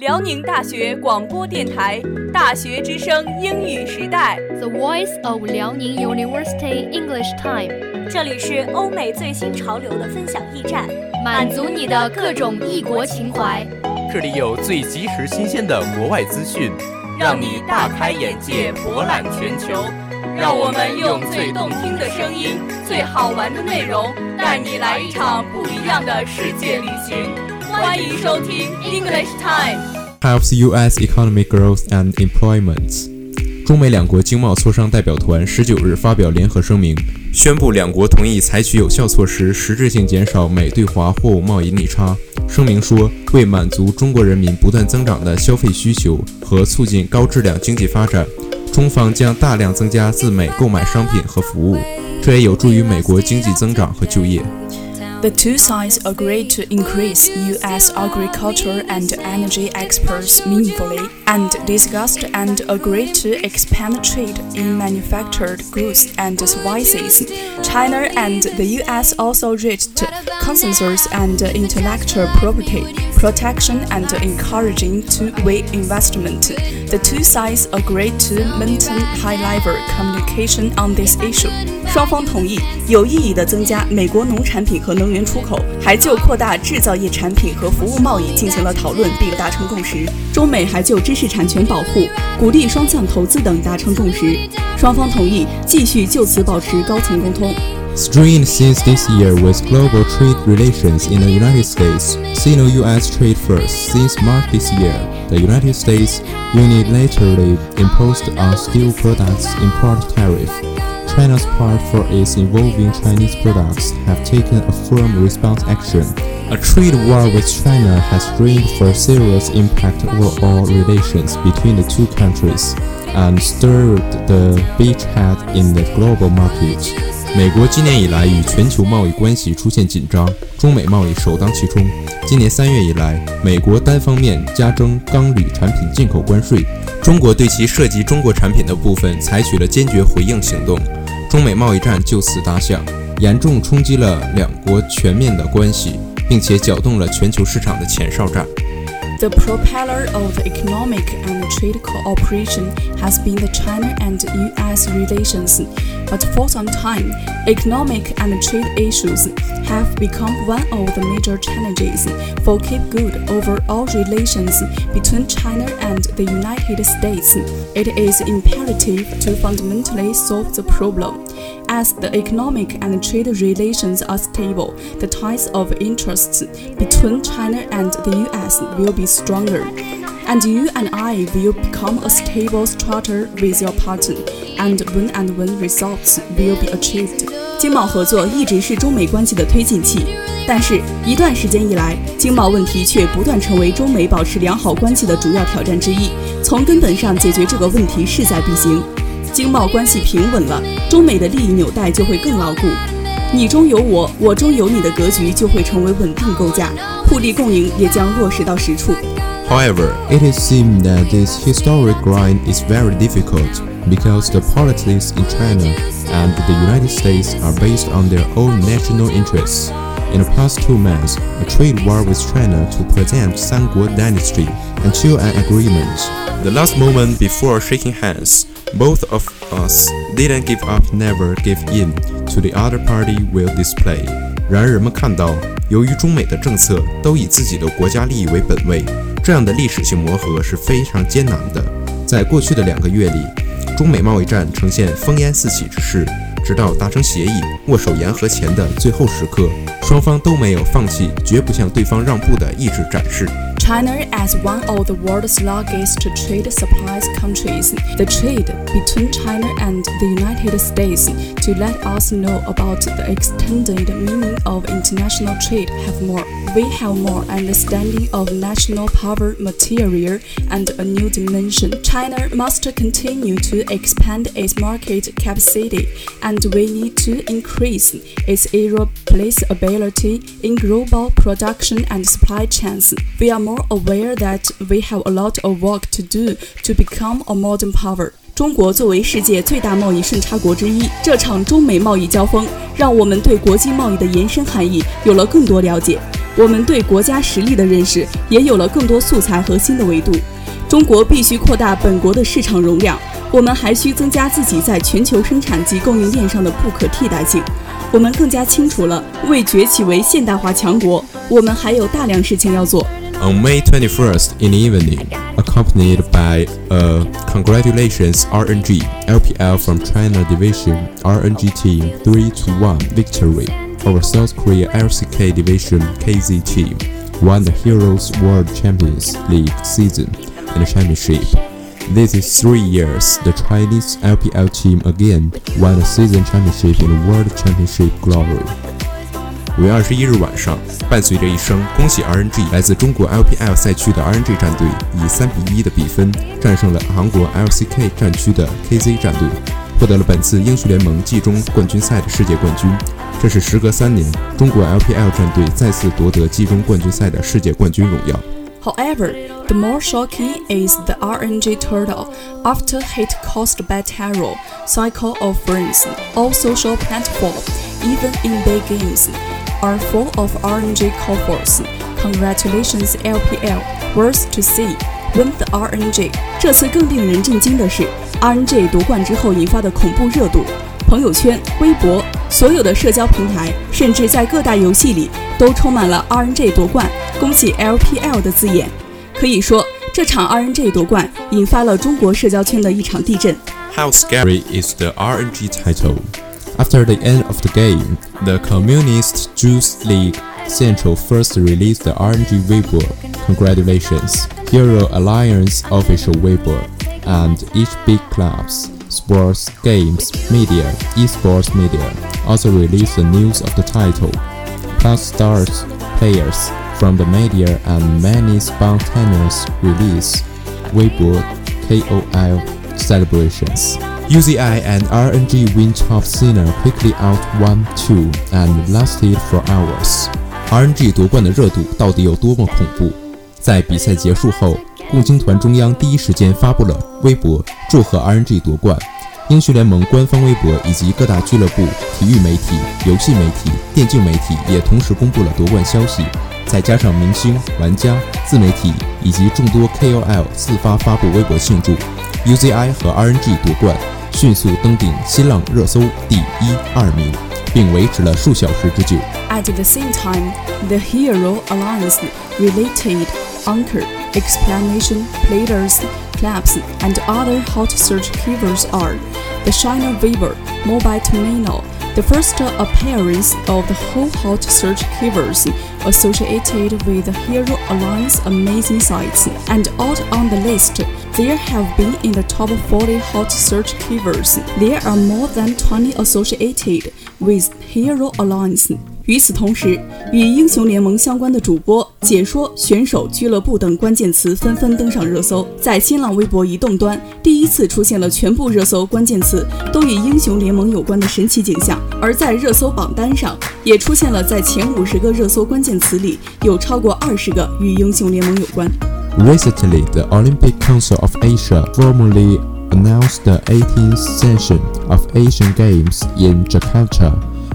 辽宁大学广播电台《大学之声》英语时代，The Voice of Liaoning University English Time。这里是欧美最新潮流的分享驿站，满足你的各种异国情怀。这里有最及时新鲜的国外资讯，让你大开眼界，博览全球。让我们用最动听的声音、最好玩的内容，带你来一场不一样的世界旅行。欢迎收听 English Time。Helps U.S. economic growth and employment。中美两国经贸磋商代表团十九日发表联合声明，宣布两国同意采取有效措施，实质性减少美对华货物贸易逆差。声明说，为满足中国人民不断增长的消费需求和促进高质量经济发展，中方将大量增加自美购买商品和服务，这也有助于美国经济增长和就业。The two sides agreed to increase U.S. agriculture and energy exports meaningfully, and discussed and agreed to expand trade in manufactured goods and services. China and the U.S. also reached consensus and intellectual property protection and encouraging two-way investment. The two sides agreed to maintain high-level communication on this issue. 双方同意有意义地增加美国农产品和能源出口，还就扩大制造业产品和服务贸易进行了讨论，并达成共识。中美还就知识产权保护、鼓励双向投资等达成共识。双方同意继续就此保持高层沟通。Strained since this year with global trade relations in the United States, Sino-US trade first. Since March this year, the United States unilaterally imposed a steel products import tariff. China's part for its involving Chinese products have taken a firm response action. A trade war with China has drained for serious impact over all relations between the two countries and stirred the beachhead in the global market. 美国今年以来与全球贸易关系出现紧张，中美贸易首当其冲。今年三月以来，美国单方面加征钢铝产品进口关税，中国对其涉及中国产品的部分采取了坚决回应行动， 中美贸易战就此打响，严重冲击了两国全面的关系，并且搅动了全球市场的前哨战。The propeller of economic and trade cooperation has been the China and US relations, but for some time, economic and trade issues have become one of the major challenges for keep good overall relations between China and the United States. It is imperative to fundamentally solve the problem. As the economic and trade relations are stable, the ties of interests between China and the US will be stronger. And you and I will become a stable structure with your partner, and when and when results will be achieved. 经贸合作一直是中美关系的推进器，但是，一段时间以来，经贸问题却不断成为中美保持良好关系的主要挑战之一。从根本上解决这个问题势在必行。 经贸关系平稳了，中美的利益纽带就会更牢固，你中有我，我中有你的格局就会成为稳定构架，互利共赢也将落实到实处。However, it is seen that this historic grind is very difficult because the politics in China and the United States are based on their own national interests. In the past two months, a trade war with China to present Sanguo dynasty until an agreement. The last moment before shaking hands, both of us didn't give up, never give in to the other party will display. 然而，人们看到，由于中美的政策都以自己的国家利益为本位，这样的历史性磨合是非常艰难的。在过去的两个月里，中美贸易战呈现烽烟四起之势，直到达成协议、握手言和前的最后时刻，双方都没有放弃绝不向对方让步的意志展示。China as one of the world's largest trade supplies countries, the trade between China and the United States to let us know about the extended meaning of international trade have more We have more understanding of national power material and a new dimension. China must continue to expand its market capacity and we need to increase its irreplaceability in global production and supply chains. We are more aware that we have a lot of work to do to become a modern power. 中国作为世界最大贸易顺差国之一，这场中美贸易交锋让我们对国际贸易的延伸含义有了更多了解。 我们对国家实力的认识也有了更多素材和新的维度。中国必须扩大本国的市场容量，我们还需增加自己在全球生产及供应链上的不可替代性。我们更加清楚了，为崛起为现代化强国，我们还有大量事情要做。On May 21st in the evening, accompanied by a congratulations RNG LPL from China Division RNG Team 3 to 1 victory over South Korea LCK Division KZ Team won the Heroes World Champions League season in the championship. This is three years the Chinese LPL team again won the season championship in the World Championship glory. 五月二十一日晚上，伴随着一声“恭喜 RNG”，来自中国 LPL 赛区的 RNG 战队以三比一的比分战胜了韩国 LCK 战区的 KZ 战队， 获得了本次英雄联盟季中冠军赛的世界冠军。这是时隔三年，中国 LPL 战队再次夺得季中冠军赛的世界冠军荣耀。However, the more shocking is the RNG turtle after hit caused by terror, cycle of friends, all social platforms, even in big games. are full of RNG cohorts. Congratulations LPL, worth to see. Win the RNG. 这次更令人震惊的是 RNG 夺冠之后引发的恐怖热度，朋友圈、微博、所有的社交平台，甚至在各大游戏里都充满了 RNG 夺冠、恭喜 LPL 的字眼。可以说，这场 RNG 夺冠引发了中国社交圈的一场地震。How scary is the RNG title? After the end of the game, the Communist Youth League Central first released the RNG Weibo. Congratulations, Hero Alliance official Weibo and each big clubs, sports, games, media, esports media also release the news of the title, plus stars, players from the media and many spontaneous release, Weibo, KOL celebrations. UZI and RNG win top Sina quickly out 1-2 and lasted for hours. RNG 夺冠的热度到底有多么恐怖？在比赛结束后，共青团中央第一时间发布了微博祝贺 RNG 夺冠。英雄联盟官方微博以及各大俱乐部、体育媒体、游戏媒体、电竞媒体也同时公布了夺冠消息。再加上明星、玩家、自媒体以及众多 KOL 自发发布微博庆祝，UZI 和 RNG 夺冠。迅速登顶新浪热搜第一、二名，并维持了数小时之久。At the same time, the Hero Alliance related anchor explanation players, claps, and other hot search keywords are the Sina Weibo, Mobile Terminal, the first appearance of the whole hot search keywords associated with the Hero Alliance amazing sites, and out on the list there have been in the top 40 hot search keywords. There are more than 20 associated with Hero Alliance. 与此同时，与英雄联盟相关的主播、解说、选手、俱乐部等关键词纷纷登上热搜。在新浪微博移动端，第一次出现了全部热搜关键词都与英雄联盟有关的神奇景象。而在热搜榜单上，也出现了在前五十个热搜关键词里有超过二十个与英雄联盟有关。Recently, the Olympic Council of Asia formally announced the 18th session of Asian Games in Jakarta,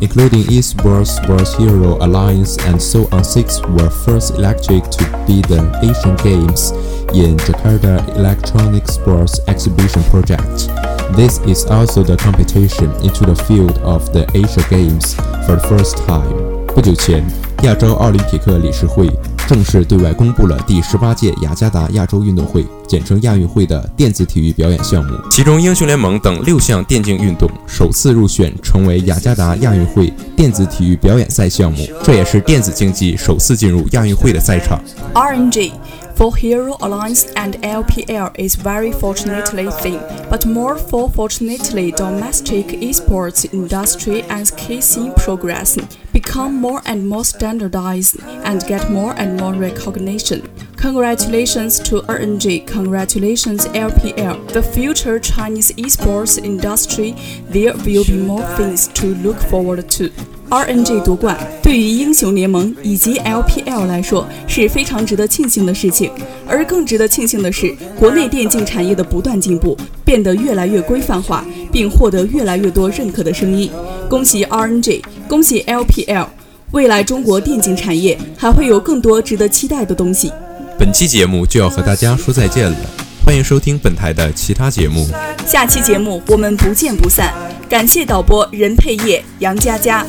including esports, Sports Hero Alliance, and so on. Six were first elected to be the Asian Games in Jakarta Electronic Sports Exhibition Project. This is also the competition into the field of the Asia Games for the first time. 不久前，亚洲奥林匹克理事会 正式对外公布了第十八届雅加达亚洲运动会（简称亚运会）的电子体育表演项目，其中英雄联盟等六项电竞运动首次入选成为雅加达亚运会电子体育表演赛项目，这也是电子竞技首次进入亚运会的赛场。RNG for Hero Alliance and LPL is very fortunately thin, but more for fortunately domestic esports industry as KC progress become more and more standardized and get more and more recognition. Congratulations to RNG, congratulations LPL. The future Chinese esports industry, there will be more things to look forward to. RNG 夺冠对于英雄联盟以及 LPL 来说是非常值得庆幸的事情，而更值得庆幸的是，国内电竞产业的不断进步，变得越来越规范化，并获得越来越多认可的声音。恭喜 RNG，恭喜 LPL！未来中国电竞产业还会有更多值得期待的东西。本期节目就要和大家说再见了，欢迎收听本台的其他节目。下期节目我们不见不散。感谢导播任佩叶、杨佳佳。